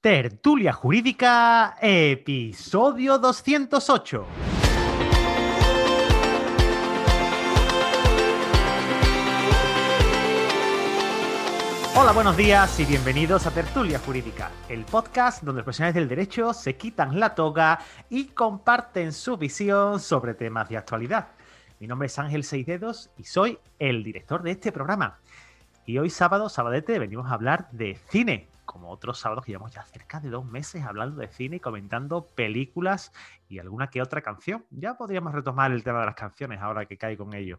Tertulia Jurídica, episodio 208. Hola, buenos días y bienvenidos a Tertulia Jurídica, el podcast donde los profesionales del derecho se quitan la toga y comparten su visión sobre temas de actualidad. Mi nombre es Ángel Seisdedos y soy el director de este programa. Y hoy sábado, sabadete, venimos a hablar de cine, como otros sábados que llevamos ya cerca de dos meses hablando de cine y comentando películas y alguna que otra canción. Ya podríamos retomar el tema de las canciones ahora que cae con ello.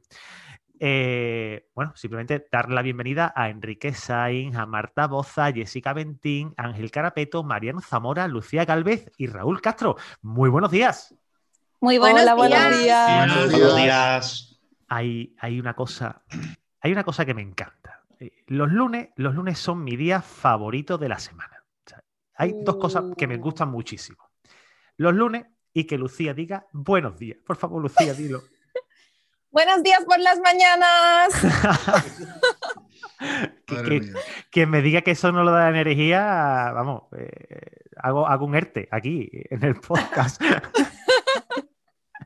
Eh, bueno, simplemente dar la bienvenida a Enrique Sainz, a Marta Boza, Jessica Bentín, Ángel Carapeto, Mariano Zamora, Lucía Galvez y Raúl Castro. Muy buenos días. Muy buenos días. Buenos días. Buenos días. Hay, hay, una cosa, hay una cosa que me encanta. Los lunes, los lunes son mi día favorito de la semana. hay dos cosas que me gustan muchísimo. Los lunes y que Lucía diga buenos días. Por favor, Lucía, dilo. Buenos días por las mañanas. que, me diga que eso no lo da energía, vamos, eh, hago, hago un ERTE aquí en el podcast.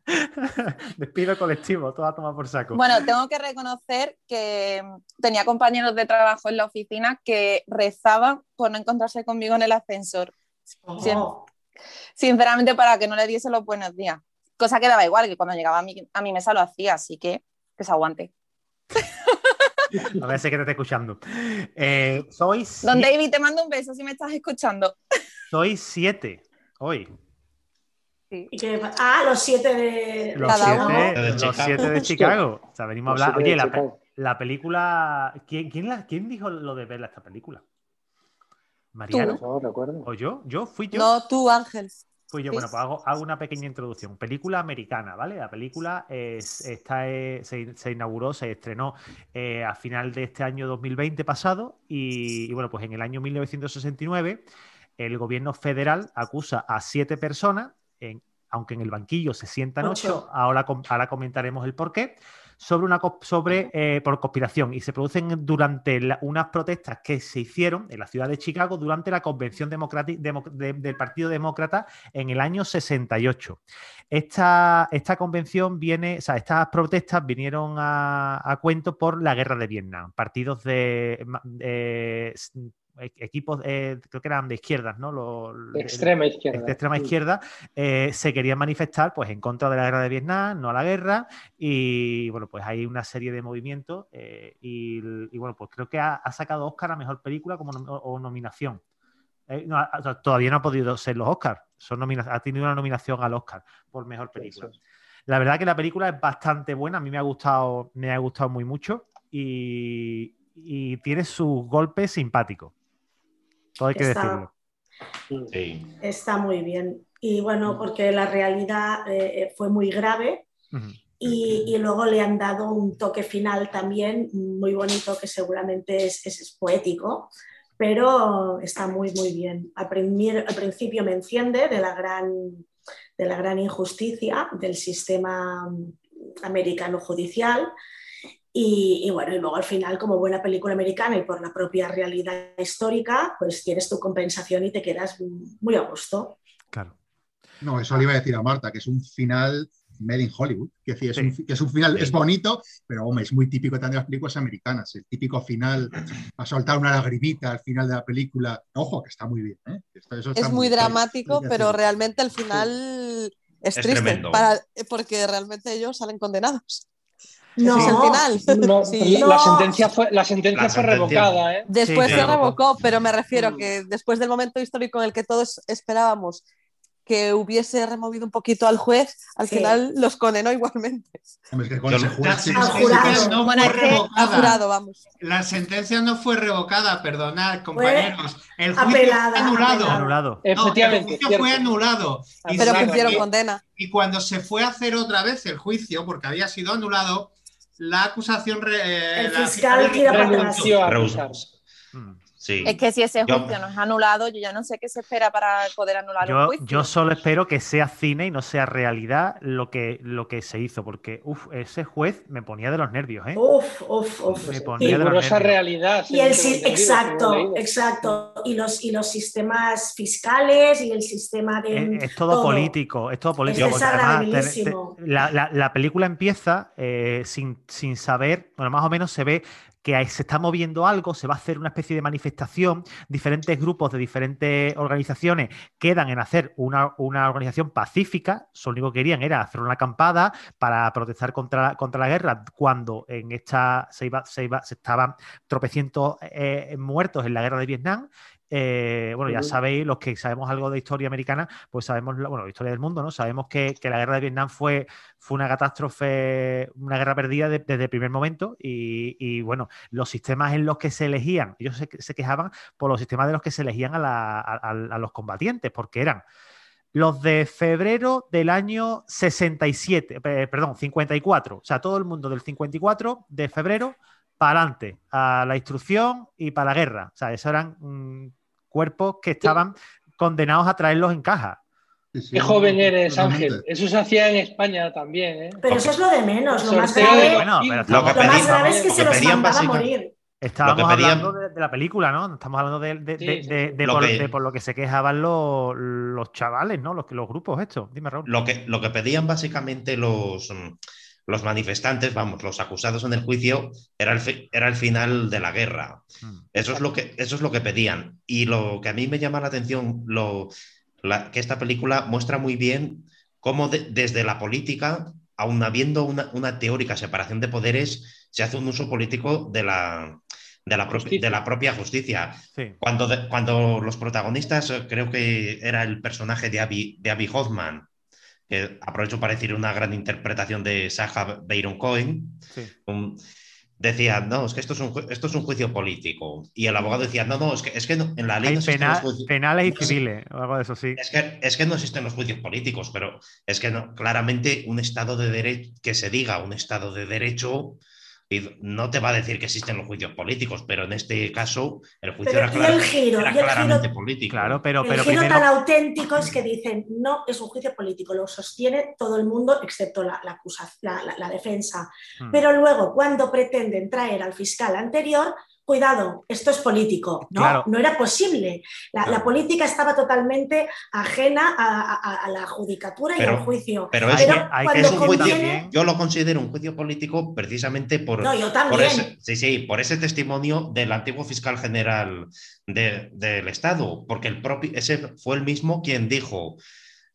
Despido colectivo, todo a tomar por saco. Bueno, tengo que reconocer que tenía compañeros de trabajo en la oficina que rezaban por no encontrarse conmigo en el ascensor. Oh. Sinceramente, para que no le diese los buenos días. Cosa que daba igual, que cuando llegaba a mi, a mi mesa lo hacía, así que que se aguante. A ver si que te está escuchando. Eh, sois. Don David, te mando un beso si me estás escuchando. Soy siete hoy. Sí. ah, los siete de, los Cada siete, uno. Los siete de Chicago. O sea, venimos a hablar. Oye, la, la, película. ¿Quién, quién, la, ¿Quién, dijo lo de verla esta película? ¿Mariano? No, recuerdo. ¿O yo? ¿Yo? ¿Fui yo? No, tú, Ángel. Pues yo, bueno, pues hago, una pequeña introducción. Película americana, ¿vale? La película está, se, inauguró, se estrenó eh, a final de este año 2020 pasado y, bueno, pues en el año 1969 el gobierno federal acusa a siete personas, aunque en el banquillo se sientan ocho, ahora, ahora comentaremos el por qué, sobre una sobre eh, por conspiración y se producen durante unas protestas que se hicieron en la ciudad de Chicago durante la convención del Partido Demócrata en el año 68. Esta, esta convención viene, o sea, estas protestas vinieron a, cuento por la guerra de Vietnam. Partidos de e-, equipos, eh, creo que eran de izquierdas, ¿no? de extrema izquierda. De extrema izquierda, eh, se querían manifestar pues, en contra de la guerra de Vietnam, no a la guerra, y bueno, pues hay una serie de movimientos, eh, y, bueno, pues creo que ha, sacado Oscar a Mejor Película como o nominación. todavía no ha podido ser los Oscars, son ha tenido una nominación al Oscar por Mejor Película. La verdad que la película es bastante buena, a mí me ha gustado, me ha gustado muy mucho, y, y tiene sus golpes simpáticos. Todo hay que decirlo. Está muy bien. Y bueno, porque la realidad eh, fue muy grave y, luego le han dado un toque final también muy bonito que seguramente es, poético, pero está muy, muy bien. Al, al, principio me enciende de la, gran, de la gran injusticia del sistema americano judicial y, bueno, y luego al final, como buena película americana y por la propia realidad histórica, pues tienes tu compensación y te quedas muy a gusto. Claro. No, eso le iba a decir a Marta, que es un final made in Hollywood, que, es, un, que es un final, es bonito, pero hombre, es muy típico también de las películas americanas, el típico final, a soltar una lagrimita al final de la película, ojo, que está muy bien. ¿eh? es muy, dramático, pero realmente al final es, triste, para, porque realmente ellos salen condenados. No, es el final. La sentencia fue, la sentencia fue revocada. ¿eh? Después se revocó, pero me refiero que después del momento histórico en el que todos esperábamos que hubiese removido un poquito al juez, al final los condenó igualmente. la jurado, vamos. La sentencia no fue revocada, perdonad, compañeros. el juicio fue anulado. anulado. el juicio fue anulado. pero cumplieron condena. Y cuando se fue a hacer otra vez el juicio, porque había sido anulado, la acusación. Eh, el fiscal quiere renunció. a Es que si ese juicio no es anulado, yo ya no sé qué se espera para poder anular yo, juicio. Yo solo espero que sea cine y no sea realidad lo que, lo que se hizo, porque uf, ese juez me ponía de los nervios, ¿eh? Uf, uf, uf. Me ponía de los realidad. Y el, exacto, exacto. Y los, y los sistemas fiscales y el sistema de. Es, todo, político, es todo político. Es la, la, la, película empieza eh, sin, sin saber, bueno, más o menos se ve que se está moviendo algo, se va a hacer una especie de manifestación, diferentes grupos de diferentes organizaciones quedan en hacer una, organización pacífica, lo único que querían era hacer una acampada para protestar contra, contra la guerra, cuando en esta se, iba, se, iba, se estaban tropecientos eh, muertos en la guerra de Vietnam eh, bueno, ya sabéis, los que sabemos algo de historia americana, pues sabemos, bueno, historia del mundo, ¿no? Sabemos que, la guerra de Vietnam fue, fue una catástrofe, una guerra perdida desde el primer momento y, bueno, los sistemas en los que se elegían, ellos se, quejaban por los sistemas de los que se elegían a, los combatientes, porque eran los de febrero del año 67, perdón, 54, o sea, todo el mundo del 54 de febrero para adelante, a la instrucción y para la guerra. O sea, esos eran mm, cuerpos que estaban condenados a traerlos en caja. Qué joven eres, Ángel. Eso se hacía en España también. ¿eh? Pero eso es lo de menos. Lo más grave, lo más grave es que se los mandaba a morir. Estábamos hablando de, la película, ¿no? Estamos hablando de, por, lo que se quejaban los, los chavales, ¿no? Los, los grupos estos. Dime, Raúl. Lo que, lo que pedían básicamente los, los manifestantes, vamos, los acusados en el juicio, era el, era el final de la guerra. Hmm. Eso es, lo que, eso es lo que pedían. Y lo que a mí me llama la atención, lo, que esta película muestra muy bien cómo desde la política, aun habiendo una, teórica separación de poderes, se hace un uso político de la, de la, de la propia justicia. Cuando, cuando los protagonistas, creo que era el personaje de Abby, de Abby Hoffman, que aprovecho para decir una gran interpretación de Sacha Baron Cohen, decía, no, es que esto es, un, esto es un juicio político. Y el abogado decía, no, no, es que, es que en la ley... no penal, penales y civiles, o algo de eso, sí. Es que, es que no existen los juicios políticos, pero es que no, claramente un Estado de derecho, que se diga un Estado de derecho no te va a decir que existen los juicios políticos, pero en este caso el juicio era, claramente político. Claro, pero, el pero giro tan auténtico es que dicen no es un juicio político, lo sostiene todo el mundo excepto la, la, defensa. Hmm. Pero luego, cuando pretenden traer al fiscal anterior, cuidado, esto es político. No, no era posible. La, política estaba totalmente ajena a, la judicatura y al juicio. Pero, es, un juicio, yo lo considero un juicio político precisamente por, ese, sí, sí, por ese testimonio del antiguo fiscal general del Estado, porque el propio, ese fue el mismo quien dijo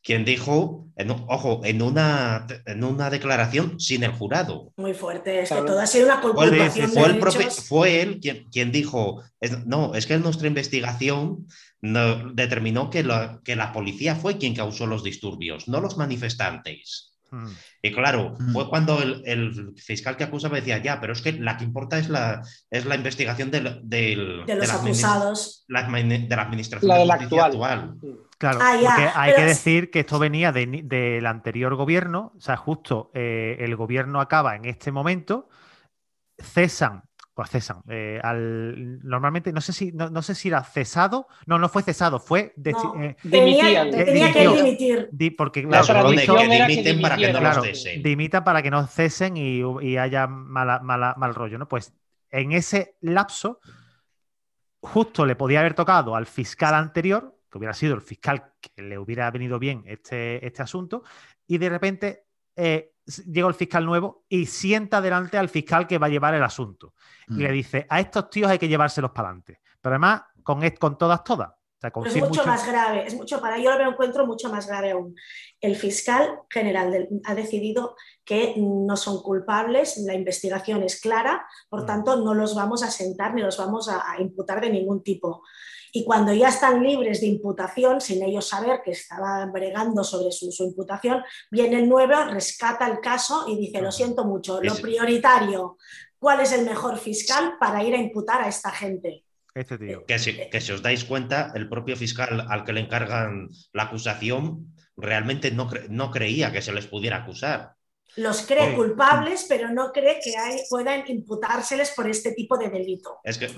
quien dijo, en, ojo, en una, en una declaración sin el jurado. Muy fuerte, es que todo ha sido una culpación fue, de fue él quien, quien dijo, no, es que nuestra investigación determinó que la, que la policía fue quien causó los disturbios, no los manifestantes. Hmm. Y claro, hmm. fue cuando el, fiscal que acusaba decía, ya, pero es que la que importa es la, es la investigación del, de los acusados. La, de la administración la actual. Hmm. Claro, ah, porque hay que decir que esto venía del anterior gobierno, o sea, justo eh, el gobierno acaba en este momento, cesan, pues cesan, eh, al, normalmente, no sé si no, sé si era cesado, no, no fue cesado, fue eh, tenía, que dimitir. porque claro, dimiten para que no los cesen. Dimitan para que no cesen y, haya mala, mal rollo, ¿no? Pues en ese lapso, justo le podía haber tocado al fiscal anterior, que hubiera sido el fiscal que le hubiera venido bien este, este asunto, y de repente eh, llega el fiscal nuevo y sienta delante al fiscal que va a llevar el asunto. Y le mm. dice, a estos tíos hay que llevárselos para adelante. Pero además, con, con todas, todas. es mucho, más grave, es mucho para yo lo encuentro mucho más grave aún. El fiscal general ha decidido que no son culpables, la investigación es clara, por mm. tanto no los vamos a sentar ni los vamos a imputar de ningún tipo y cuando ya están libres de imputación, sin ellos saber que estaban bregando sobre su, imputación, viene el nuevo, rescata el caso y dice, lo siento mucho, lo prioritario, ¿cuál es el mejor fiscal para ir a imputar a esta gente? Este tío. Que si, que si os dais cuenta, el propio fiscal al que le encargan la acusación realmente no, no creía que se les pudiera acusar. Los cree culpables, pero no cree que hay, puedan imputárseles por este tipo de delito. Es que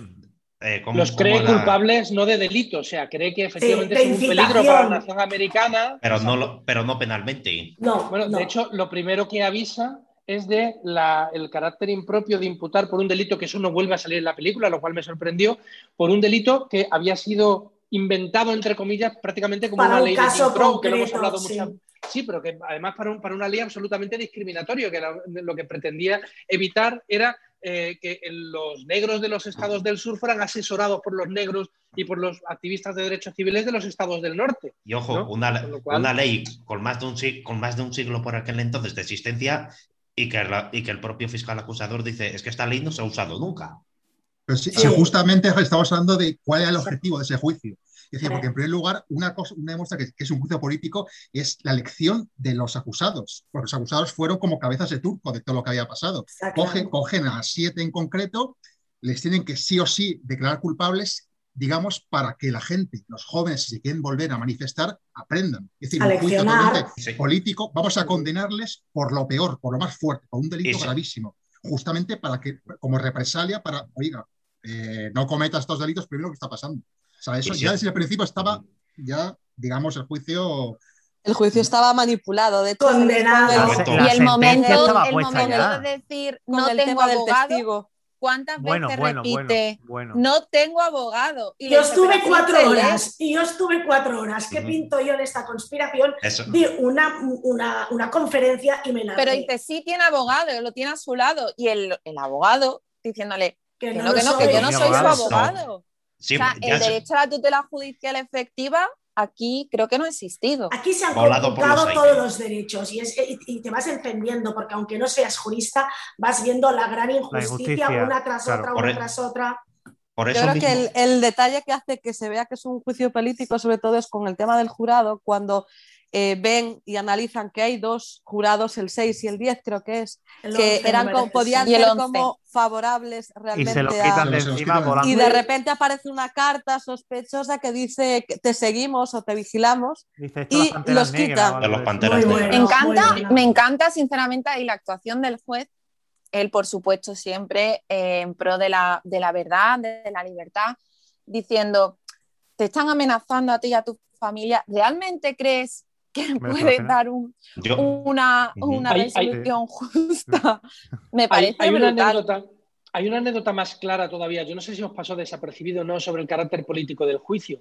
Eh, los cree culpables no de delito, o sea, cree que efectivamente es un peligro para la nación americana. Pero no, pero no penalmente. No, bueno, de hecho, lo primero que avisa es de el carácter impropio de imputar por un delito que eso no vuelve a salir en la película, lo cual me sorprendió, por un delito que había sido inventado, entre comillas, prácticamente como una ley de Jim que lo hemos hablado sí. Sí, pero que además para, para una ley absolutamente discriminatoria, que lo que pretendía evitar era eh, que los negros de los estados del sur fueran asesorados por los negros y por los activistas de derechos civiles de los estados del norte. Y ojo, una, una, ley con más, de un, con más de un siglo por aquel entonces de existencia y que, y que el propio fiscal acusador dice es que esta ley no se ha usado nunca. Pero si, justamente estamos hablando de cuál era el objetivo de ese juicio. Es decir, porque en primer lugar, una cosa, una demuestra que, es un juicio político es la elección de los acusados. Porque los acusados fueron como cabezas de turco de todo lo que había pasado. Cogen, cogen a siete en concreto, les tienen que sí o sí declarar culpables digamos, para que la gente, los jóvenes, si quieren volver a manifestar, aprendan. Es decir, un juicio político, vamos a condenarles por lo peor, por lo más fuerte, por un delito gravísimo, justamente para que, como represalia, para, oiga, eh, no cometa estos delitos, primero lo que está pasando. O sea, eso ya desde el principio estaba, ya, digamos, el juicio el juicio estaba manipulado, de hecho. Condenado. y el momento, el momento de decir, no tengo abogado, ¿cuántas veces repite, no tengo abogado? Y yo estuve cuatro horas, y yo estuve cuatro horas. ¿Qué pinto yo en esta conspiración? Di una, una, conferencia y me la Pero dice, sí tiene abogado, lo tiene a su lado. Y el, el abogado diciéndole, que, no, que no, que yo no soy su abogado el derecho a la tutela judicial efectiva aquí creo que no ha existido. Aquí se han conculcado todos los derechos y, te vas entendiendo, porque aunque no seas jurista, vas viendo la gran injusticia, una tras otra, una e- tras otra. Yo creo que el, el, detalle que hace que se vea que es un juicio político, sobre todo, es con el tema del jurado, cuando eh, ven y analizan que hay dos jurados, el 6 y el 10 creo que es, que eran podían ser como favorables realmente. Y se los quitan de encima Y de repente aparece una carta sospechosa que dice que te seguimos o te vigilamos y los quitan. me, encanta, me encanta sinceramente ahí la actuación del juez él, por supuesto, siempre eh, en pro de la, de la verdad, de, la libertad, diciendo, te están amenazando a ti y a tu familia, ¿realmente crees que puede dar una, una resolución justa. Me parece hay, una anécdota, hay una anécdota más clara todavía. Yo no sé si os pasó desapercibido o no sobre el carácter político del juicio.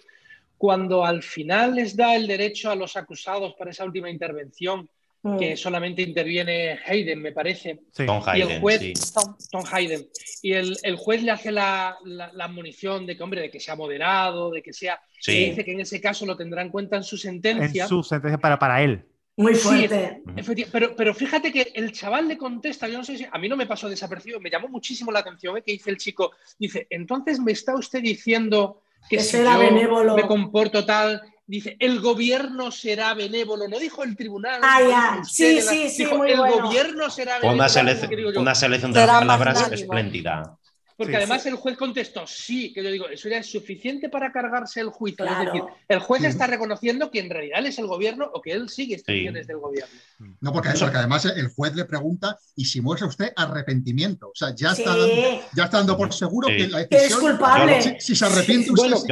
Cuando al final les da el derecho a los acusados para esa última intervención que mm. solamente interviene Hayden, me parece. Tom Hayden. Y el juez, Tom, Hayden. Y el, el, juez le hace la, la, la, munición de que, hombre, de que sea moderado, de que sea. Y dice que en ese caso lo tendrá en cuenta en su sentencia. En su sentencia para, para él. Muy fuerte. pero, pero fíjate que el chaval le contesta, yo no sé si a mí no me pasó desapercibido, me llamó muchísimo la atención ¿eh? que dice el chico, dice, entonces me está usted diciendo que, que si yo me comporto tal, dice, el gobierno será benévolo, no dijo el tribunal. Ah, ya, sí, sí, sí, el gobierno será benévolo. Una, selección de palabras espléndida. Porque además el juez contestó sí, que yo digo, eso ya es suficiente para cargarse el juicio. Es decir, el juez está reconociendo que en realidad él es el gobierno o que él sigue instrucciones del gobierno. No, porque, porque, además el juez le pregunta y si muestra usted arrepentimiento. O sea, ya, está, dando, ya está dando por seguro que la decisión. Es culpable. si, se arrepiente usted. Bueno,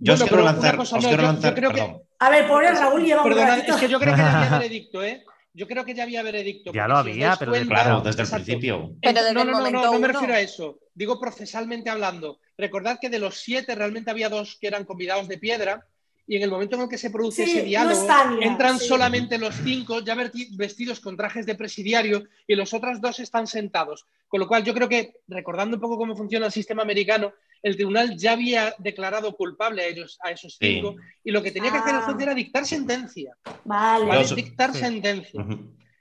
yo, os quiero lanzar. Cosa, no, quiero lanzar creo que, a ver, pobre Raúl lleva Perdona, es que yo creo que ya había veredicto, ¿eh? Yo creo que ya había veredicto. Ya lo había, pero claro, desde el principio. Pero no, no, no, no, no me refiero a eso. Digo procesalmente hablando. Recordad que de los siete realmente había dos que eran convidados de piedra y en el momento en el que se produce ese diálogo entran solamente los cinco ya vestidos con trajes de presidiario y los otros dos están sentados. Con lo cual yo creo que, recordando un poco cómo funciona el sistema americano, el tribunal ya había declarado culpable a ellos, a esos cinco, y lo que tenía que hacer el juez ah. era dictar sentencia. Vale. dictar sentencia.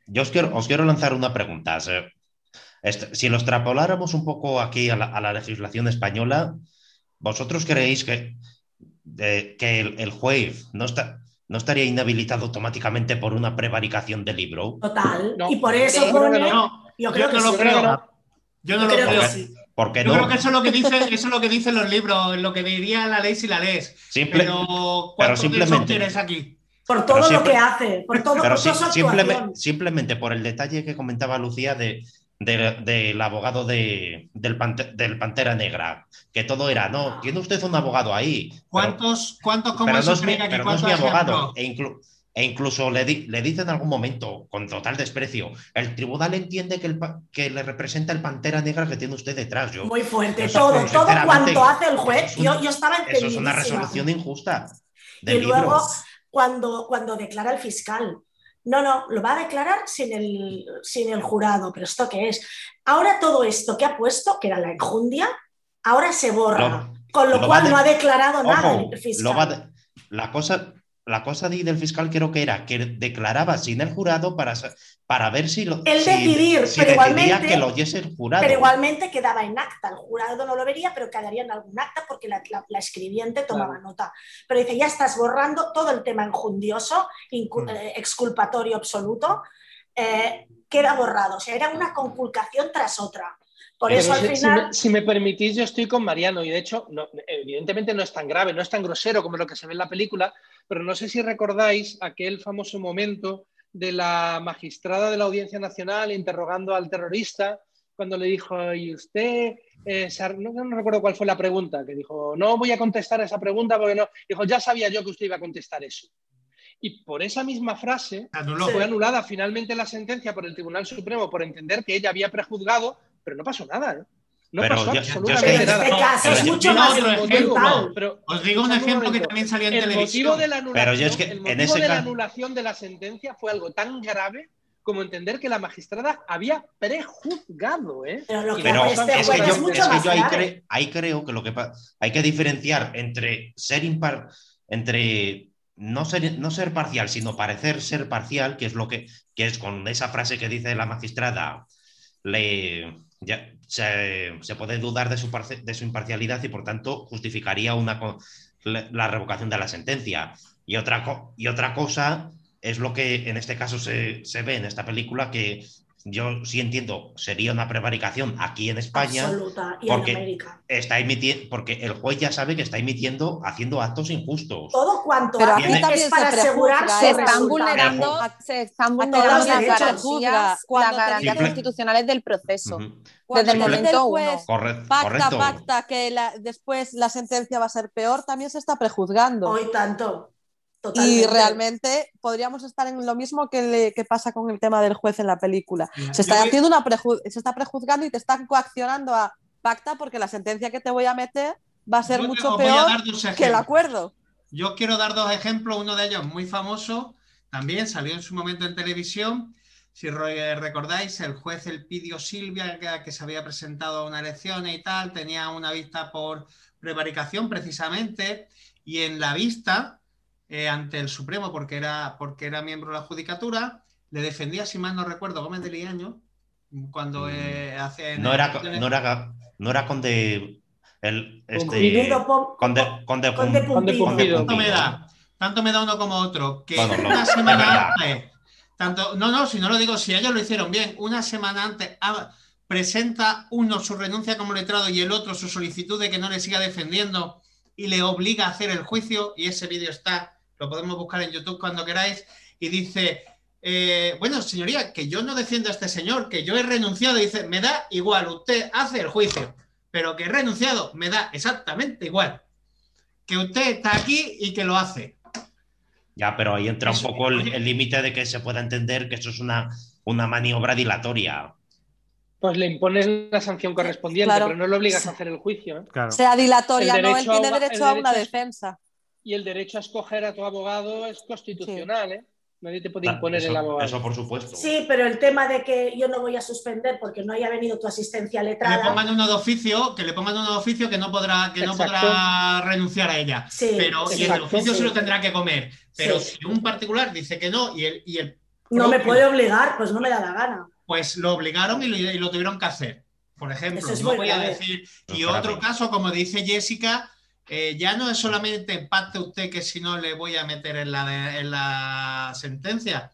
Yo os quiero, os quiero lanzar una pregunta. Este, si lo extrapoláramos un poco aquí a la, legislación española, ¿vosotros creéis que, que el, juez no, está, no estaría inhabilitado automáticamente por una prevaricación del libro? Total. y por eso Yo creo que no lo creo. Yo no lo creo. Yo creo que eso es lo que dice, eso es lo que dicen los libros, lo que diría la ley si la lees. pero pero simplemente, tienes aquí? Por todo lo que hace, por todo, pero simplemente, simplemente por el detalle que comentaba Lucía de del abogado de, del, del, Pantera Negra, que todo era, no, tiene usted un abogado ahí. ¿Cuántos, cuántos como pero no es mi, pero no es mi abogado? E, e, incluso le, le dice en algún momento, con total desprecio, el tribunal entiende que, el, que le representa el Pantera Negra que tiene usted detrás. Yo, Muy fuerte, todo, todo cuanto hace el juez, yo, yo, estaba Eso es una resolución injusta. y luego, cuando, cuando declara el fiscal, no, no, lo va a declarar sin el, sin el jurado, pero ¿esto qué es? Ahora todo esto que ha puesto, que era la enjundia, ahora se borra, con lo, cual no ha declarado nada el fiscal. la cosa, la cosa del fiscal creo que era que declaraba sin el jurado para, para ver si lo el decidir, pero igualmente que lo oyese el jurado. Pero igualmente quedaba en acta, el jurado no lo vería, pero quedaría en algún acta porque la, escribiente tomaba nota. Pero dice, ya estás borrando todo el tema enjundioso, mm. eh, exculpatorio absoluto, eh, queda borrado. O sea, era una conculcación tras otra. Por eso al final... Si me, permitís, yo estoy con Mariano y de hecho, evidentemente no es tan grave, no es tan grosero como lo que se ve en la película, pero no sé si recordáis aquel famoso momento de la magistrada de la Audiencia Nacional interrogando al terrorista cuando le dijo, ¿y usted? Eh, no, recuerdo cuál fue la pregunta, que dijo, no voy a contestar esa pregunta porque no. Dijo, ya sabía yo que usted iba a contestar eso. Y por esa misma frase fue anulada finalmente la sentencia por el Tribunal Supremo por entender que ella había prejuzgado pero no pasó nada, ¿eh? No pasó absolutamente nada. Este caso es mucho más Os digo un ejemplo que también salió en el televisión. Motivo de la anulación, el motivo de la anulación de la sentencia fue algo tan grave como entender que la magistrada había prejuzgado. ¿eh? Pero, que es, que yo, es que yo ahí, ahí, creo que lo que hay que diferenciar entre ser impar, entre no ser, no ser parcial, sino parecer ser parcial, que es lo que, que es con esa frase que dice la magistrada, le, ya, se, puede dudar de su, de su imparcialidad y por tanto justificaría una, la revocación de la sentencia. Y otra, y otra cosa es lo que en este caso se, se ve en esta película, que yo sí entiendo, sería una prevaricación aquí en España. Absoluta. Y porque en América. Está emitiendo, porque el juez ya sabe que está emitiendo, haciendo actos injustos. Todo cuanto Pero aquí también es para asegurar se están vulnerando, se están vulnerando las garantías, las garantías constitucionales del proceso. Desde el momento uno. Correcto, pacta, pacta que después la sentencia va a ser peor, también se está prejuzgando. Hoy tanto. Y realmente podríamos estar en lo mismo que, pasa con el tema del juez en la película. Se está, haciendo una se está prejuzgando y te están coaccionando a pacta porque la sentencia que te voy a meter va a ser mucho peor que el acuerdo. Yo quiero dar dos ejemplos, uno de ellos muy famoso, también salió en su momento en televisión. Si recordáis, el juez Elpidio Silvia, que, se había presentado a una elección y tal, tenía una vista por prevaricación precisamente, y en la vista eh, ante el Supremo porque era, porque era miembro de la Judicatura, le defendía, si mal no recuerdo, Gómez de Liaño, cuando mm. eh, hace... No era, no, era, no era conde... El, este, conde, conde, conde, Tanto me da, tanto me da uno como otro, que una semana antes, tanto, no, no, si no lo digo, si ellos lo hicieron bien, una semana antes presenta uno su renuncia como letrado y el otro su solicitud de que no le siga defendiendo y le obliga a hacer el juicio y ese vídeo está lo podemos buscar en YouTube cuando queráis, y dice, eh, bueno, señoría, que yo no defiendo a este señor, que yo he renunciado, y dice, me da igual, usted hace el juicio, pero que he renunciado, me da exactamente igual, que usted está aquí y que lo hace. Ya, pero ahí entra un poco el límite de que se pueda entender que eso es una, una maniobra dilatoria. Pues le impones la sanción correspondiente, pero no le obligas a hacer el juicio. ¿eh? Sea dilatoria, no, él tiene derecho a una defensa y el derecho a escoger a tu abogado es constitucional, ¿eh? Nadie te puede imponer el abogado. Eso por supuesto. Sí, pero el tema de que yo no voy a suspender porque no haya venido tu asistencia letrada. Que le pongan uno de oficio, que le pongan uno de oficio que no podrá, que no podrá renunciar a ella. Sí, pero y el oficio se lo tendrá que comer. Pero si un particular dice que no y el, y el no me puede obligar, pues no me da la gana. Pues lo obligaron y lo, tuvieron que hacer. Por ejemplo, no voy a decir. Y otro caso, como dice Jessica, eh, ya no es solamente empate usted que si no le voy a meter en la, en la sentencia.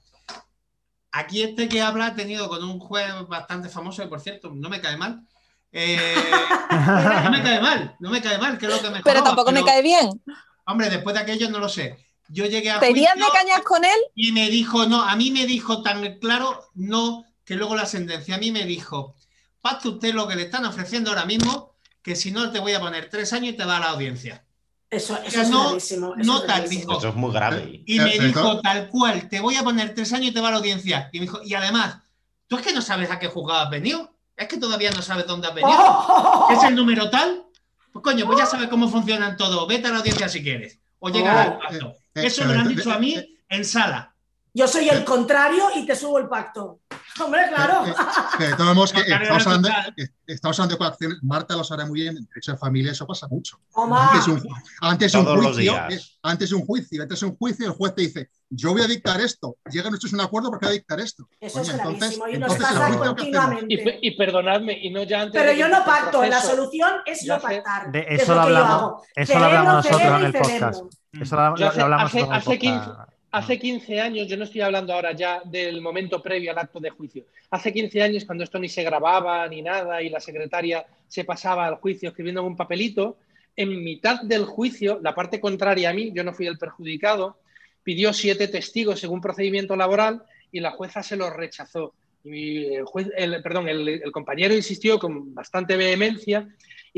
Aquí este que habla ha tenido con un juez bastante famoso, y por cierto, no me cae mal. Eh, no me cae mal, no me cae mal, que es lo que me Pero tampoco me cae bien. Hombre, después de aquello no lo sé. Yo llegué a. ¿Tenías de cañas con él? Y me dijo, no, a mí me dijo tan claro, no que luego la sentencia a mí me dijo, pacte usted lo que le están ofreciendo ahora mismo, que si no te voy a poner tres años y te va a la audiencia. Eso, es no, gravísimo. no tal, dijo. Eso es muy grave. Y me dijo tal cual, te voy a poner tres años y te va a la audiencia. Y me dijo, y además, tú es que no sabes a qué juzgado has venido. Es que todavía no sabes dónde has venido. ¿Es el número tal? Pues coño, pues ya sabes cómo funcionan todo. Vete a la audiencia si quieres. O llega al pacto. Eso me lo han dicho a mí en sala. Yo soy el contrario y te subo el pacto. Hombre, claro. Que estamos, hablando, estamos hablando de coacciones. Marta lo sabe muy bien. En derecho de familia eso pasa mucho. Antes un, antes un juicio, antes un juicio, antes un juicio, el juez te dice, yo voy a dictar esto. Llega nuestro es un acuerdo porque voy a dictar esto. Eso es gravísimo y nos pasa continuamente. Y, perdonadme, y no ya antes Pero yo no pacto, la solución es no pactar. De eso, lo hablamos, eso lo hablamos nosotros en el podcast. Eso lo, hablamos hace, hace 15, Hace 15 años, yo no estoy hablando ahora ya del momento previo al acto de juicio. Hace 15 años, cuando esto ni se grababa ni nada y la secretaria se pasaba al juicio escribiendo en un papelito, en mitad del juicio, la parte contraria a mí, yo no fui el perjudicado, pidió siete testigos según procedimiento laboral y la jueza se los rechazó. Y el, juez, perdón, el compañero insistió con bastante vehemencia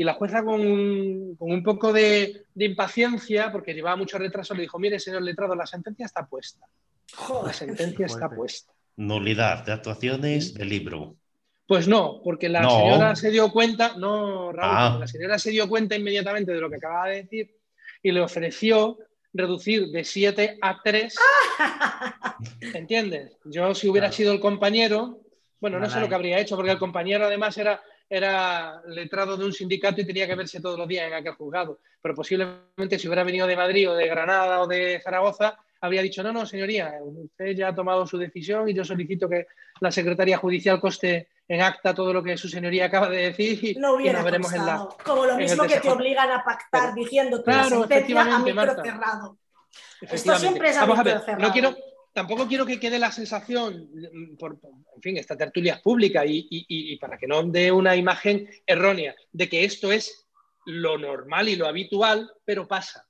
y la jueza con un, poco de, impaciencia, porque llevaba mucho retraso, le dijo, mire, señor letrado, la sentencia está puesta. la sentencia está puesta. Nulidad de actuaciones del libro. Pues no, porque la señora se dio cuenta, no, Raúl, ah. la señora se dio cuenta inmediatamente de lo que acababa de decir y le ofreció reducir de 7 a 3. ¿Entiendes? Yo si hubiera sido el compañero, bueno, no sé lo que habría hecho, porque el compañero además era era letrado de un sindicato y tenía que verse todos los días en aquel juzgado. Pero posiblemente si hubiera venido de Madrid o de Granada o de Zaragoza, habría dicho, no, no, señoría, usted ya ha tomado su decisión y yo solicito que la Secretaría Judicial coste en acta todo lo que su señoría acaba de decir y, no hubiera veremos en la... Como lo mismo que te obligan a pactar diciendo que claro, la sentencia a micro cerrado. Esto siempre es a, a ver, No quiero, tampoco quiero que quede la sensación, mm, por, en fin, esta tertulia es pública y, para que no dé una imagen errónea de que esto es lo normal y lo habitual, pero pasa,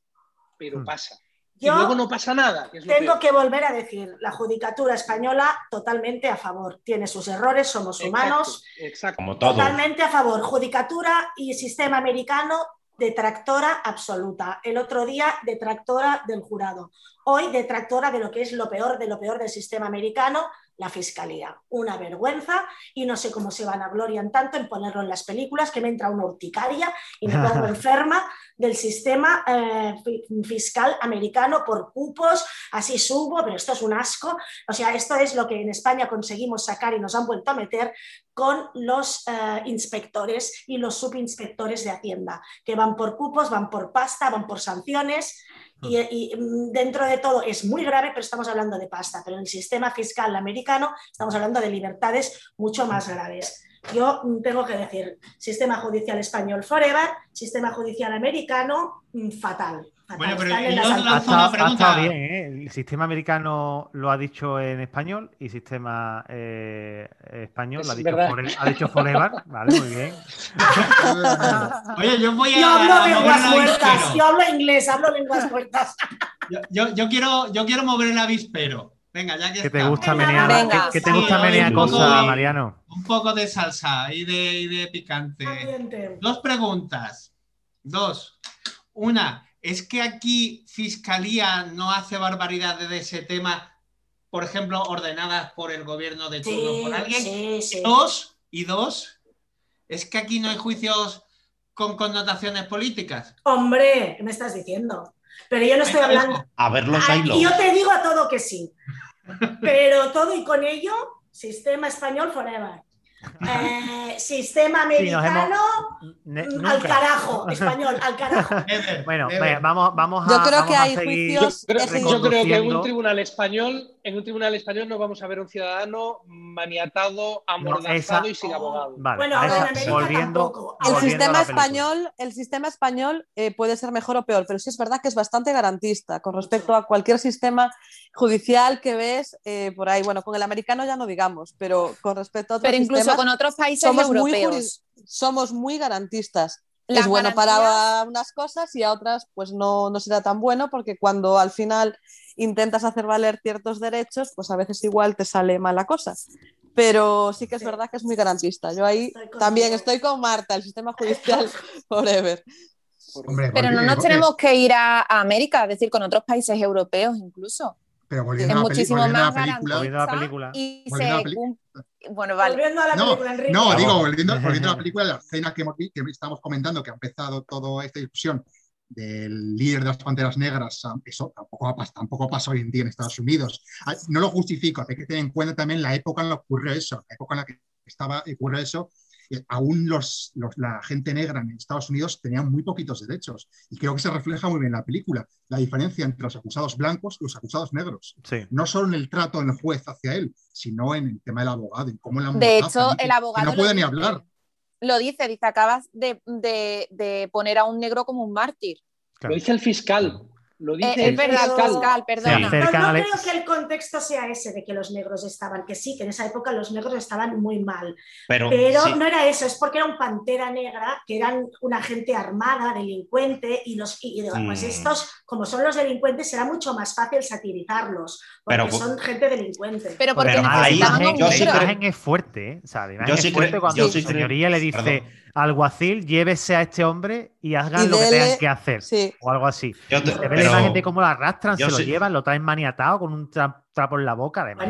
pero hmm. pasa. y luego no pasa nada. tengo que volver a decir, la judicatura española totalmente a favor. Tiene sus errores, somos humanos. Exacto. Totalmente a favor. Judicatura y sistema americano detractora absoluta. El otro día, detractora del jurado. Hoy, detractora de lo que es lo peor de lo peor del sistema americano, la fiscalía. Una vergüenza y no sé cómo se van a glorian tanto en ponerlo en las películas que me entra una urticaria y me pongo enferma del sistema eh, fiscal americano por cupos, así subo, pero esto es un asco. O sea, esto es lo que en España conseguimos sacar y nos han vuelto a meter con los eh, inspectores y los subinspectores de Hacienda, que van por cupos, van por pasta, van por sanciones y, mm, dentro de todo es muy grave, pero estamos hablando de pasta. Pero en el sistema fiscal americano estamos hablando de libertades mucho más graves. Yo mm, tengo que decir, sistema judicial español forever, sistema judicial americano mm, fatal. Bueno, pero ha, bien, ¿eh? El sistema americano lo ha dicho en español y sistema eh, español lo ha dicho, ha dicho forever. Vale, muy bien. Oye, yo voy a. Yo hablo lenguas muertas, yo hablo inglés, hablo lenguas muertas. Yo, yo, quiero, yo quiero mover el avispero. Venga, ya que. Que te gusta menear, que, te gusta menear cosas, Mariano. Un poco de salsa y de, y de picante. Dos preguntas. Dos. Una ¿Es que aquí Fiscalía no hace barbaridades de ese tema, por ejemplo, ordenadas por el gobierno de turno por alguien? Dos, y dos, ¿es que aquí no hay juicios con connotaciones políticas? Hombre, ¿qué me estás diciendo? Pero yo no estoy hablando. A ver los Yo te digo a todo que sí. Pero todo y con ello, sistema español forever. Eh, sistema americano al carajo, español, al carajo. bueno, vamos, vamos a. Yo creo que hay juicios. Yo creo, que en un tribunal español, en un tribunal español no vamos a ver un ciudadano maniatado, amordazado y sin abogado. bueno, volviendo, el sistema español, el sistema español eh, puede ser mejor o peor, pero sí es verdad que es bastante garantista con respecto a cualquier sistema judicial que ves eh, por ahí. Bueno, con el americano ya no digamos, pero con respecto a otros pero incluso con otros países somos europeos. Muy, somos muy garantistas. es bueno para unas cosas y a otras pues no, no será tan bueno porque cuando al final intentas hacer valer ciertos derechos, pues a veces igual te sale mala cosa. pero sí que es verdad que es muy garantista. Yo ahí también estoy con Marta, el sistema judicial forever. pero no nos tenemos que ir a, América, es decir, con otros países europeos incluso. Pero volviendo es muchísimo más garantista a la película. Y se bueno, vale. Volviendo a la película, Enrique. No, digo, volviendo, volviendo, a la película, la escena que, que estamos comentando, que ha empezado toda esta discusión del líder de las Panteras Negras, eso tampoco, tampoco pasa hoy en día en Estados Unidos. Ah, no lo justifico, hay que tener en cuenta también la época en la que ocurrió eso, la época en la que estaba, ocurrió eso, aún los, la gente negra en Estados Unidos tenían muy poquitos derechos. Y creo que se refleja muy bien en la película, la diferencia entre los acusados blancos y los acusados negros. No solo en el trato del juez hacia él, sino en el tema del abogado, en cómo la De hecho, el abogado... no puede ni hablar lo dice, dice, acabas de, poner a un negro como un mártir. Lo dice el fiscal. Lo dice eh, es verdad, fiscal, fiscal perdona. no, creo que el contexto sea ese de que los negros estaban, que sí, que en esa época los negros estaban muy mal. Pero, no era eso, es porque era un pantera negra, que eran una gente armada, delincuente, y los y, pues mm. estos, como son los delincuentes, será mucho más fácil satirizarlos, porque son gente delincuente. Pero porque pero, necesitaban la imagen, es fuerte, ¿eh? O sea, la imagen es fuerte cuando su señoría le dice alguacil, llévese a este hombre y hagan lo que tengan que hacer. O algo así. Te, ve la imagen de cómo lo arrastran, se lo llevan, lo traen maniatado con un trapo en la boca. Además.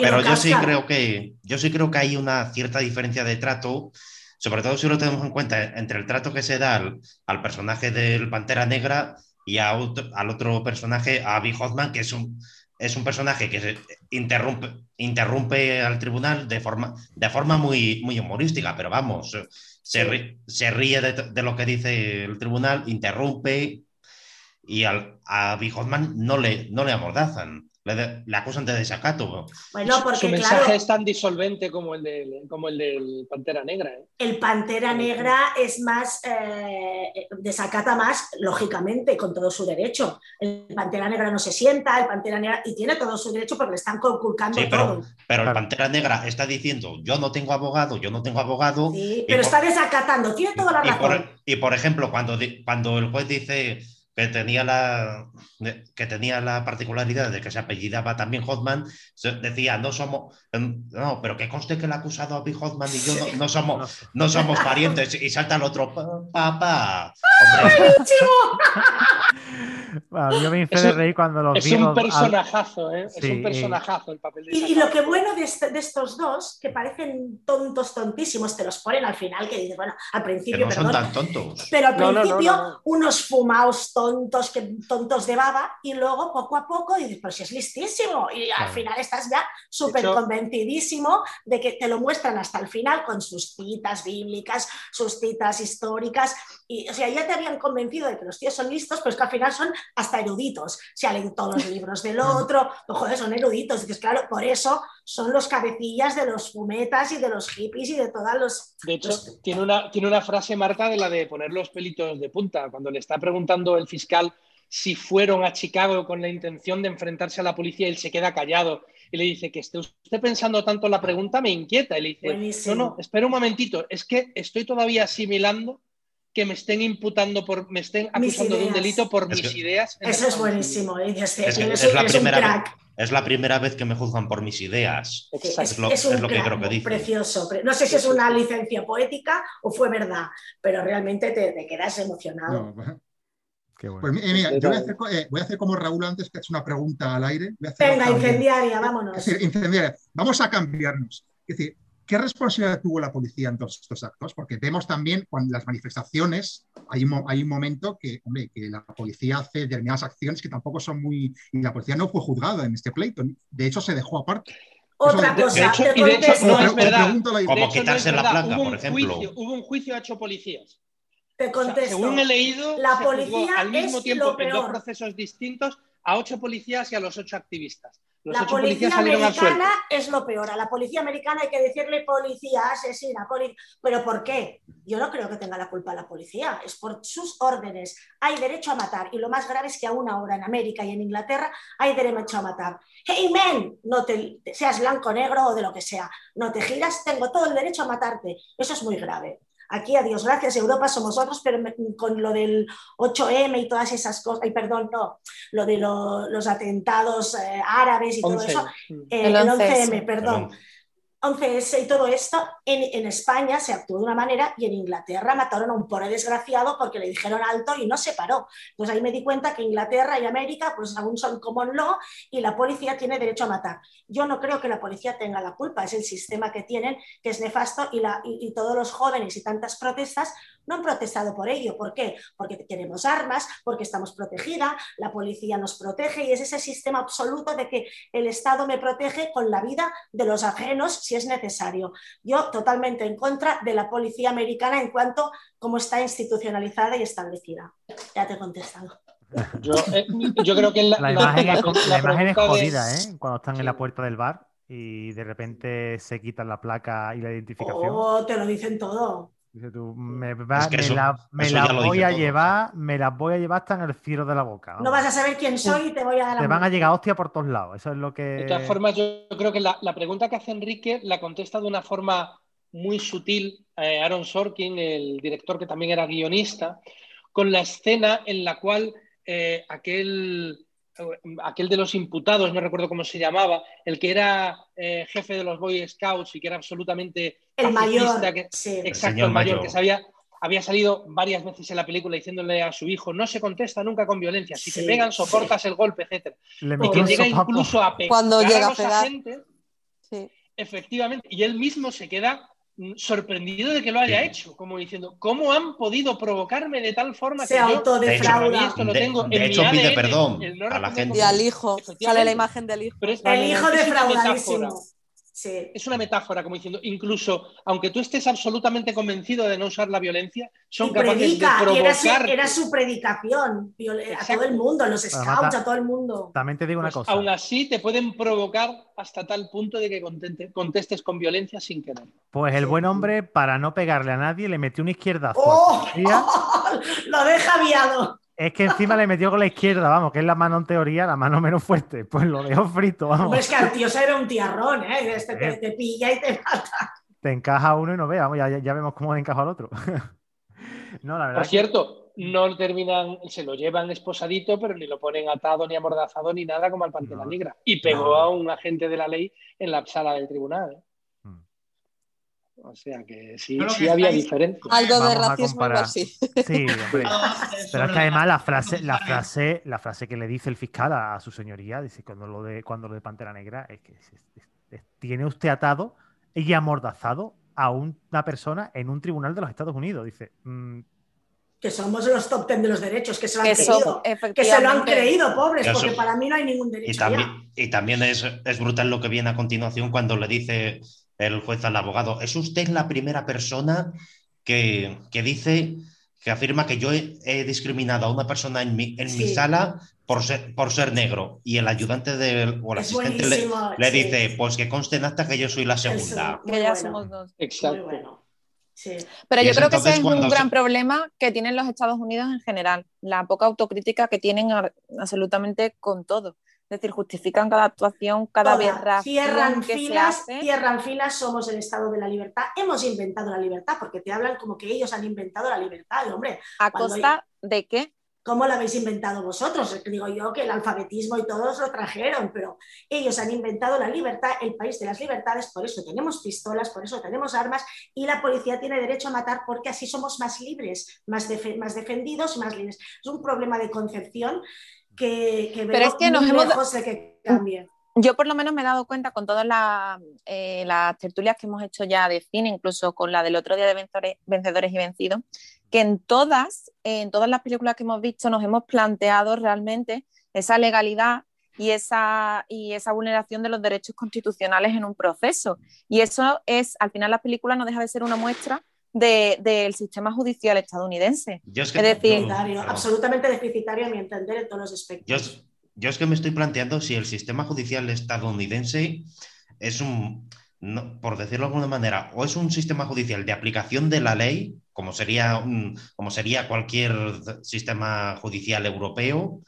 pero yo sí creo que yo sí creo que hay una cierta diferencia de trato, sobre todo si lo tenemos en cuenta entre el trato que se da al, personaje del Pantera Negra y al otro personaje, a Abby Hoffman, que es un es un personaje que se interrumpe, interrumpe al tribunal de forma, de forma muy, muy humorística, pero vamos, se, ríe, de, lo que dice el tribunal, interrumpe y al, a Bijotman no le, no le amordazan le, acusan de desacato. Bueno, porque, Su mensaje es tan disolvente como el, del, como el del Pantera Negra. ¿eh? El Pantera Negra es más, eh, desacata más, lógicamente, con todo su derecho. El Pantera Negra no se sienta, el Pantera Negra, y tiene todo su derecho porque le están conculcando pero, todo. Pero el Pantera Negra está diciendo, yo no tengo abogado, yo no tengo abogado. Sí, pero está desacatando, tiene toda la razón. Y por, ejemplo, cuando, cuando el juez dice que tenía la, que tenía la particularidad de que se apellidaba también Hotman, decía, no somos, no, pero que conste que el acusado a Hotman y yo no, somos, no somos parientes, y salta el otro, papá. yo me hice de reír cuando los Es un personajazo, ¿eh? es un personajazo el papel de y, y, lo que bueno este, de, estos dos, que parecen tontos, tontísimos, te los ponen al final, que dices, bueno, al principio, no son tan tontos. Pero al principio, unos fumaos tontos, que, tontos de baba, y luego poco a poco dices, pero si es listísimo, y al final estás ya súper convencidísimo de que te lo muestran hasta el final con sus citas bíblicas, sus citas históricas, y o sea, ya te habían convencido de que los tíos son listos, pero es que al final son hasta eruditos. Se leído todos los libros del otro, joder, son eruditos. Dices, claro, por eso son los cabecillas de los fumetas y de los hippies y de todas los. De hecho, Tiene, una, tiene una frase marca de la de poner los pelitos de punta. Cuando le está preguntando el fiscal si fueron a Chicago con la intención de enfrentarse a la policía, él se queda callado y le dice que esté usted pensando tanto en la pregunta me inquieta. Y le dice, no, no, espera un momentito, es que estoy todavía asimilando que me estén imputando por, me estén acusando de un delito por mis ideas. Eso es buenísimo. ¿eh? Es, la primera vez, es, la primera vez, que me juzgan por mis ideas. Es, lo, que creo que dice. Precioso. No sé si es una licencia poética o fue verdad, pero realmente te, quedas emocionado. Pues mira, yo eh, voy a, hacer, como Raúl antes, que es una pregunta al aire. Venga, incendiaria, vámonos. incendiaria. Vamos a cambiarnos. Es decir, ¿Qué responsabilidad tuvo la policía en todos estos actos? Porque vemos también cuando las manifestaciones, hay un, hay un momento que, que la policía hace determinadas acciones que tampoco son muy... Y la policía no fue juzgada en este pleito, de hecho se dejó aparte. Otra cosa, y de hecho no es verdad. Como quitarse la placa, por ejemplo. hubo un juicio a ocho policías. Te contesto. según he leído, la policía al mismo es tiempo lo peor. en dos procesos distintos a ocho policías y a los ocho activistas la policía americana es lo peor. A la policía americana hay que decirle policía asesina, pero ¿por qué? Yo no creo que tenga la culpa la policía, es por sus órdenes. Hay derecho a matar y lo más grave es que aún ahora en América y en Inglaterra hay derecho a matar. Hey men, no te seas blanco, negro o de lo que sea, no te giras, tengo todo el derecho a matarte. Eso es muy grave. Aquí, a Dios gracias, Europa somos otros, pero con lo del 8M y todas esas cosas, ay, perdón, no, lo de los atentados eh, árabes y todo eso, eh, el 11M, perdón. 11S y todo esto, en, España se actuó de una manera y en Inglaterra mataron a un pobre desgraciado porque le dijeron alto y no se paró. Entonces ahí me di cuenta que Inglaterra y América pues aún son common law y la policía tiene derecho a matar. Yo no creo que la policía tenga la culpa, es el sistema que tienen que es nefasto y, la, y todos los jóvenes y tantas protestas no han protestado por ello. ¿Por qué? Porque tenemos armas, porque estamos protegida, la policía nos protege y es ese sistema absoluto de que el Estado me protege con la vida de los ajenos si es necesario. Yo totalmente en contra de la policía americana en cuanto a cómo está institucionalizada y establecida. Ya te he contestado. Yo, eh, creo que la, imagen, es, jodida, ¿eh? Cuando están en la puerta del bar y de repente se quitan la placa y la identificación. Oh, te lo dicen todo. Dice tú, me, la, voy a llevar, me las voy a llevar hasta en el cielo de la boca. No vas a saber quién soy y te voy a dar Te van a llegar hostia por todos lados. Eso es lo que. De todas formas, yo creo que la, pregunta que hace Enrique la contesta de una forma muy sutil eh, Aaron Sorkin, el director que también era guionista, con la escena en la cual eh, aquel aquel de los imputados, no recuerdo cómo se llamaba, el que era eh, jefe de los Boy Scouts y que era absolutamente el mayor, exacto, el, mayor, que sabía, había salido varias veces en la película diciéndole a su hijo, no se contesta nunca con violencia, si te pegan soportas el golpe, etc. y que llega incluso a pegar Cuando llega a, gente, efectivamente, y él mismo se queda sorprendido de que lo haya hecho, como diciendo, ¿cómo han podido provocarme de tal forma se que autodefrauda? esto lo tengo de, hecho, pide perdón a la gente. Y al hijo, sale la imagen del hijo. el hijo defraudadísimo. Es una metáfora, como diciendo, incluso aunque tú estés absolutamente convencido de no usar la violencia, son capaces de provocar. Era su, predicación a todo el mundo, a los scouts, a todo el mundo. También te digo una pues cosa. Aún así, te pueden provocar hasta tal punto de que contestes con violencia sin querer. Pues el buen hombre, para no pegarle a nadie, le metió una izquierda. ¡Oh! Lo deja viado. Es que encima le metió con la izquierda, vamos, que es la mano en teoría, la mano menos fuerte. Pues lo dejó frito, vamos. es que al tío se era un tiarrón, ¿eh? Este te, pilla y te mata. Te encaja uno y no ve, vamos, ya, vemos cómo le encaja al otro. no, la verdad. Por cierto, no terminan, se lo llevan esposadito, pero ni lo ponen atado, ni amordazado, ni nada como al Pantera Negra. Y pegó a un agente de la ley en la sala del tribunal. ¿eh? O sea que sí, sí había diferencia. Algo de racismo así. Sí, hombre. Pero es que además la frase, la frase, la frase que le dice el fiscal a, su señoría, dice cuando lo de cuando lo de Pantera Negra, es que tiene usted atado y amordazado a una persona en un tribunal de los Estados Unidos. Dice. Mm, que somos los top ten de los derechos, que se lo han creído. que se lo han creído, pobres, porque para mí no hay ningún derecho. Y también, Y también es, es brutal lo que viene a continuación cuando le dice el juez al abogado. ¿Es usted la primera persona que, dice, que afirma que yo he, discriminado a una persona en mi, en mi sala por ser, por ser negro? Y el ayudante del, o el asistente le, dice, pues que conste en acta que yo soy la segunda. Que ya somos dos. Exacto. Pero yo creo que ese es un gran problema que tienen los Estados Unidos en general, la poca autocrítica que tienen absolutamente con todo. Es decir, justifican cada actuación, cada vez cierran filas, cierran filas, somos el Estado de la libertad. Hemos inventado la libertad, porque te hablan como que ellos han inventado la libertad, hombre. ¿A costa de qué? ¿Cómo lo habéis inventado vosotros? Digo yo que el alfabetismo y todos lo trajeron, pero ellos han inventado la libertad, el país de las libertades, por eso tenemos pistolas, por eso tenemos armas y la policía tiene derecho a matar porque así somos más libres, más, más defendidos, más libres. Es un problema de concepción que, Pero es que nos hemos... de que cambie. Yo por lo menos me he dado cuenta con todas eh, las, tertulias que hemos hecho ya de cine, incluso con la del otro día de Vencedores, y Vencidos, que en todas, en todas las películas que hemos visto nos hemos planteado realmente esa legalidad y esa, y esa vulneración de los derechos constitucionales en un proceso. Y eso es, al final la película no deja de ser una muestra del sistema judicial estadounidense. es, decir, absolutamente deficitario a mi entender en todos los aspectos. Yo, es que me estoy planteando si el sistema judicial estadounidense es un, por decirlo de alguna manera, o es un sistema judicial de aplicación de la ley, como sería, como sería cualquier sistema judicial europeo,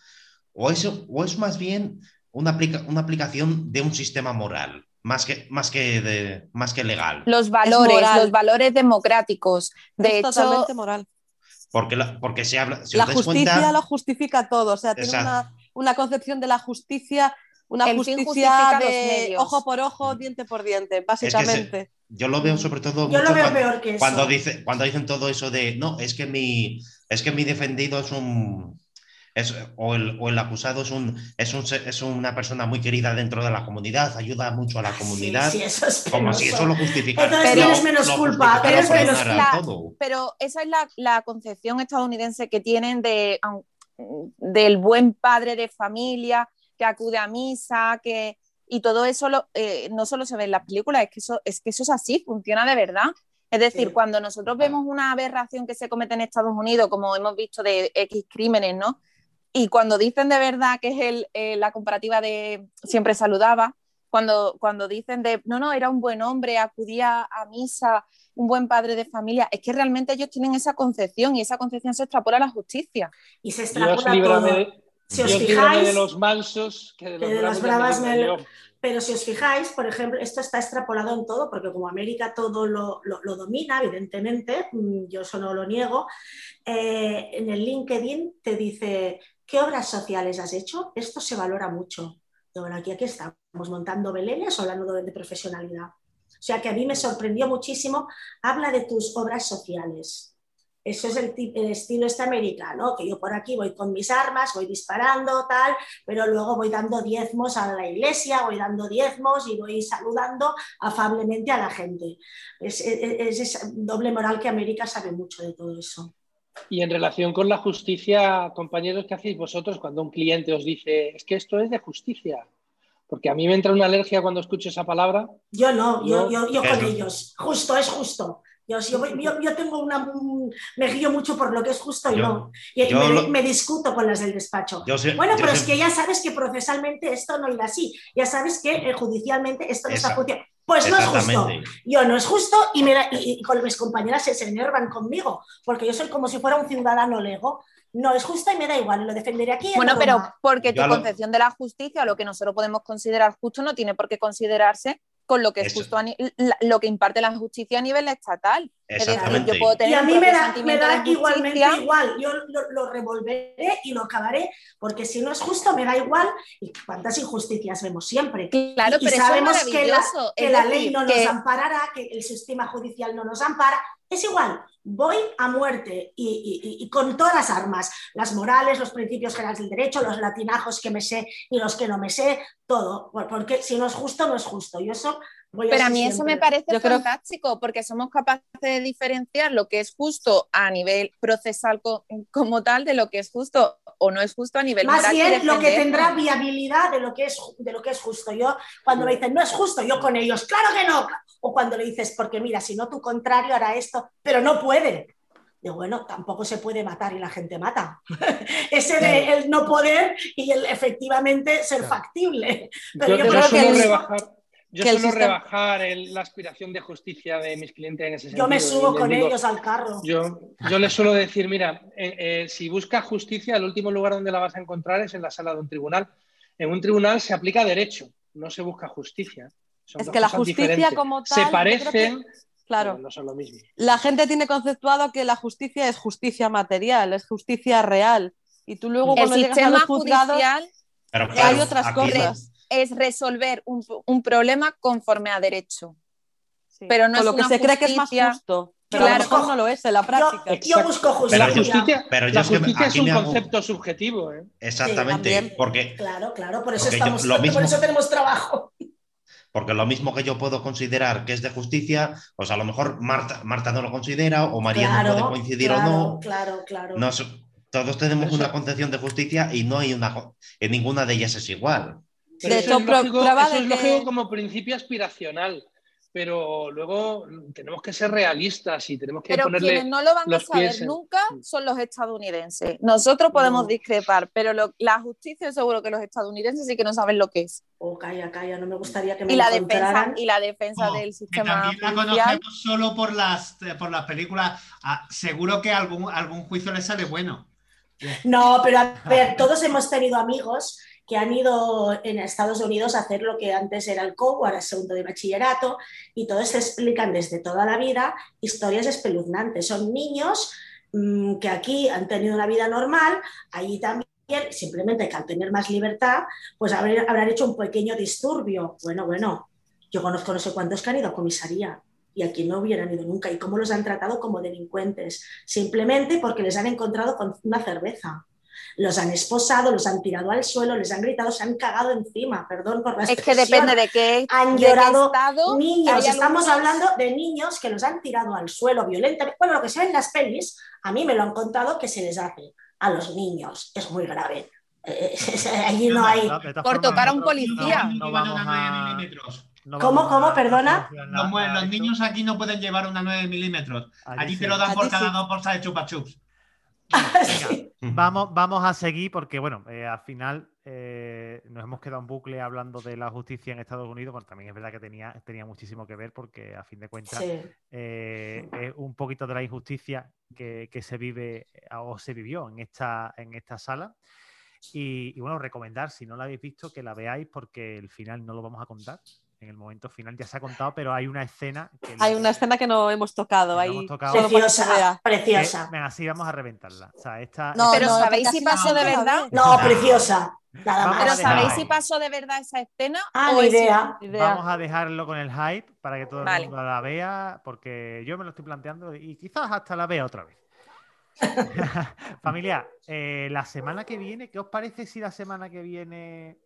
o es, o es más bien una, una aplicación de un sistema moral más que, más que, de, más que legal. Los valores, los valores democráticos. De hecho, totalmente moral. Porque, porque se habla. la justicia lo justifica todo. O sea, tiene una, concepción de la justicia una justicia de ojo por ojo, diente por diente, básicamente. yo lo veo sobre todo yo lo veo cuando, peor que cuando, dice, cuando dicen todo eso de no, es que mi es que mi defendido es un o, el, acusado es, un, es, un, es, una persona muy querida dentro de la comunidad, ayuda mucho a la comunidad, como si eso lo justificara. Pero es menos culpa, pero, es menos pero esa es la, concepción estadounidense que tienen de, del buen padre de familia que acude a misa, que y todo eso eh, no solo se ve en las películas, es que eso es que eso es así, funciona de verdad. Es decir, cuando nosotros vemos una aberración que se comete en Estados Unidos, como hemos visto de X crímenes, ¿no? Y cuando dicen de verdad que es el, eh, la comparativa de siempre saludaba, cuando, cuando dicen de, no, no, era un buen hombre, acudía a misa, un buen padre de familia, es que realmente ellos tienen esa concepción y esa concepción se extrapola a la justicia. Y se extrapola todo. si os fijáis, de los mansos que de los, bravas Pero si os fijáis, por ejemplo, esto está extrapolado en todo, porque como América todo lo, lo, domina, evidentemente, mm, yo eso no lo niego, eh, en el LinkedIn te dice ¿Qué obras sociales has hecho? Esto se valora mucho. Bueno, aquí, aquí estamos montando belenes hablando de, profesionalidad. O sea que a mí me sorprendió muchísimo. Habla de tus obras sociales. Eso es el, estilo este americano, que yo por aquí voy con mis armas, voy disparando, tal, pero luego voy dando diezmos a la iglesia, voy dando diezmos y voy saludando afablemente a la gente. Es, es, es doble moral que América sabe mucho de todo eso. Y en relación con la justicia, compañeros, ¿qué hacéis vosotros cuando un cliente os dice, es que esto es de justicia? Porque a mí me entra una alergia cuando escucho esa palabra. Yo no, yo, yo, yo con ellos. Justo, es justo. Yo, yo, tengo una. Me guío mucho por lo que es justo y no. Y, me, discuto con las del despacho. bueno, pero es que ya sabes que procesalmente esto no irá así. Ya sabes que eh, judicialmente esto no está funcionando. Pues no es justo. Yo no es justo y, me y, con mis compañeras se, se enervan conmigo, porque yo soy como si fuera un ciudadano lego. No es justo y me da igual, lo defenderé aquí. Bueno, pero porque tu concepción de la justicia, lo que nosotros podemos considerar justo, no tiene por qué considerarse con lo que es justo lo que imparte la justicia a nivel estatal. Es decir, yo puedo tener y a mí me da, me da igualmente igual, yo lo, revolveré y lo acabaré, porque si no es justo me da igual. Y cuántas injusticias vemos siempre. Claro, y, pero sabemos que la, que la ley no nos amparará, que el sistema judicial no nos ampara, es igual, voy a muerte y, con todas las armas, las morales, los principios generales del derecho, los latinajos que me sé y los que no me sé, todo, porque si no es justo, no es justo. Y eso pero a mí eso me parece fantástico porque somos capaces de diferenciar lo que es justo a nivel procesal como tal de lo que es justo o no es justo a nivel más bien lo que tendrá viabilidad de lo que es de lo que es justo. Yo cuando me dicen no es justo, yo con ellos claro que no. O cuando le dices porque mira si no tu contrario hará esto, pero no puede. Digo, bueno, tampoco se puede matar y la gente mata. Ese de el no poder y el efectivamente ser factible. Pero yo, creo que yo suelo rebajar la aspiración de justicia de mis clientes en ese sentido. Yo me subo con ellos al carro. Yo, yo les suelo decir, mira, eh, eh, si buscas justicia, el último lugar donde la vas a encontrar es en la sala de un tribunal. En un tribunal se aplica derecho, no se busca justicia. Es que la justicia como tal... Se parecen, claro, no son lo mismo. La gente tiene conceptuado que la justicia es justicia material, es justicia real. Y tú luego cuando llegas a los juzgados... hay otras cosas es resolver un, problema conforme a derecho. Pero no es lo que se cree que es más justo. Pero claro, no lo es en la práctica. Yo, busco justicia. la justicia, pero la justicia es un concepto subjetivo. ¿eh? Exactamente. porque, claro, claro, por eso, estamos, por eso tenemos trabajo. Porque lo mismo que yo puedo considerar que es de justicia, pues a lo mejor Marta, Marta no lo considera o María no puede coincidir o no. Claro, claro. todos tenemos una concepción de justicia y no hay una, en ninguna de ellas es igual de hecho, eso es lógico como principio aspiracional, pero luego tenemos que ser realistas y tenemos que pero ponerle quienes no lo van a saber nunca son los estadounidenses. Nosotros podemos discrepar, pero la justicia seguro que los estadounidenses sí que no saben lo que es. Oh, calla, calla, no me gustaría que me y la defensa Y la defensa oh, del sistema también la conocemos solo por las, por las películas. Ah, seguro que algún, algún juicio le sale bueno. No, pero a ver, todos hemos tenido amigos que han ido en Estados Unidos a hacer lo que antes era el COU, ahora segundo de bachillerato, y todos se explican desde toda la vida historias espeluznantes. Son niños mm, que aquí han tenido una vida normal, allí también simplemente que al tener más libertad, pues habrán hecho un pequeño disturbio. Bueno, bueno, yo conozco no sé cuántos que han ido a comisaría y aquí no hubieran ido nunca. ¿Y cómo los han tratado como delincuentes? Simplemente porque les han encontrado con una cerveza. Los han esposado, los han tirado al suelo, les han gritado, se han cagado encima, perdón por la Es que depende de qué Han llorado niños, estamos hablando de niños que los han tirado al suelo violentamente. Bueno, lo que se ve en las pelis, a mí me lo han contado que se les hace a los niños. Es muy grave. Eh, allí no hay... Por tocar a un policía. No, vamos a... ¿Cómo, cómo, perdona? Los, niños aquí no pueden llevar una 9 milímetros. Allí te lo dan por cada dos bolsas de chupa chups. vamos, vamos a seguir porque, bueno, eh, al final eh, nos hemos quedado en bucle hablando de la justicia en Estados Unidos. Bueno, también es verdad que tenía, tenía muchísimo que ver porque, a fin de cuentas, eh, es un poquito de la injusticia que, se vive o se vivió en esta, en esta sala. Y, y, bueno, recomendar, si no la habéis visto, que la veáis porque el final no lo vamos a contar en el momento final ya se ha contado, pero hay una escena. Que hay una escena que no hemos tocado. ahí. Preciosa, preciosa. venga, sí, vamos a reventarla. no, pero ¿sabéis si pasó de verdad? No, preciosa. pero ¿sabéis si pasó de verdad esa escena? Ah, o idea. Vamos a dejarlo con el hype para que todo el mundo la vea, porque yo me lo estoy planteando y quizás hasta la vea otra vez. Familia, eh, la semana que viene, ¿qué os parece si la semana que viene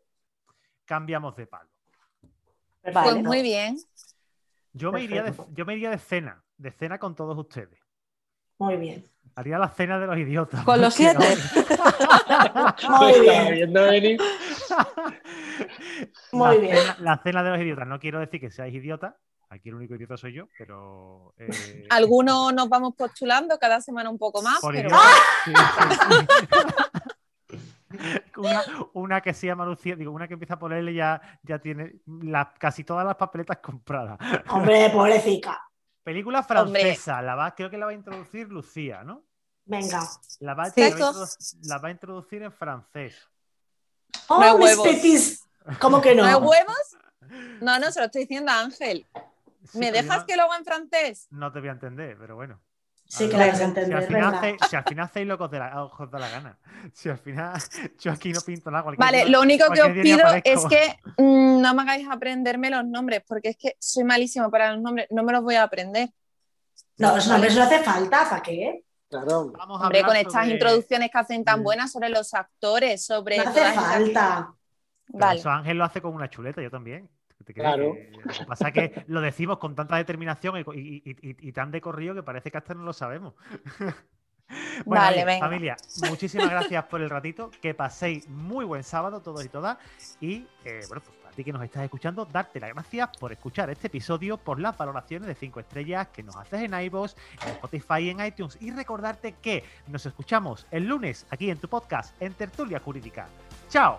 cambiamos de palo? Pues muy bien. Yo me, iría de, yo me iría de cena, de cena con todos ustedes. Muy bien. Haría la cena de los idiotas. Con los siete. muy bien. Muy bien. la cena de los idiotas. No quiero decir que seáis idiotas. Aquí el único idiota soy yo, pero. Eh... Algunos nos vamos postulando cada semana un poco más. Pero... una, que se llama Lucía, digo, una que empieza a ponerle ya, ya tiene casi todas las papeletas compradas. Hombre, pobrecita. Película francesa, la va, creo que la va a introducir Lucía, ¿no? Venga. La va, a, introducir en francés. Oh, no ¿Cómo que no? ¿No hay huevos? No, no, se lo estoy diciendo a Ángel. ¿Me dejas que lo haga en francés? No te voy a entender, pero bueno. Sí, que la vas a entender. Si al final, hacéis, si al final hacéis locos de la, ojos de la gana. Si al final yo aquí no pinto nada. Vale, lo único que os pido es que mm, no me hagáis aprenderme los nombres, porque es que soy malísimo para los nombres, no me los voy a aprender. No, los nombres no hace falta, ¿para qué? Claro. Vamos Hombre, con estas introducciones que hacen tan buenas sobre los actores, sobre. No hace falta. Vale. Eso Ángel lo hace con una chuleta, yo también. Claro. lo que pasa es que lo decimos con tanta determinación y, tan de corrido que parece que hasta no lo sabemos. vale, venga. familia, muchísimas gracias por el ratito. Que paséis muy buen sábado todos y todas. Y eh, bueno, pues para ti que nos estás escuchando, darte las gracias por escuchar este episodio, por las valoraciones de 5 estrellas que nos haces en iVoox, en Spotify y en iTunes. Y recordarte que nos escuchamos el lunes aquí en tu podcast en Tertulia Jurídica. ¡Chao!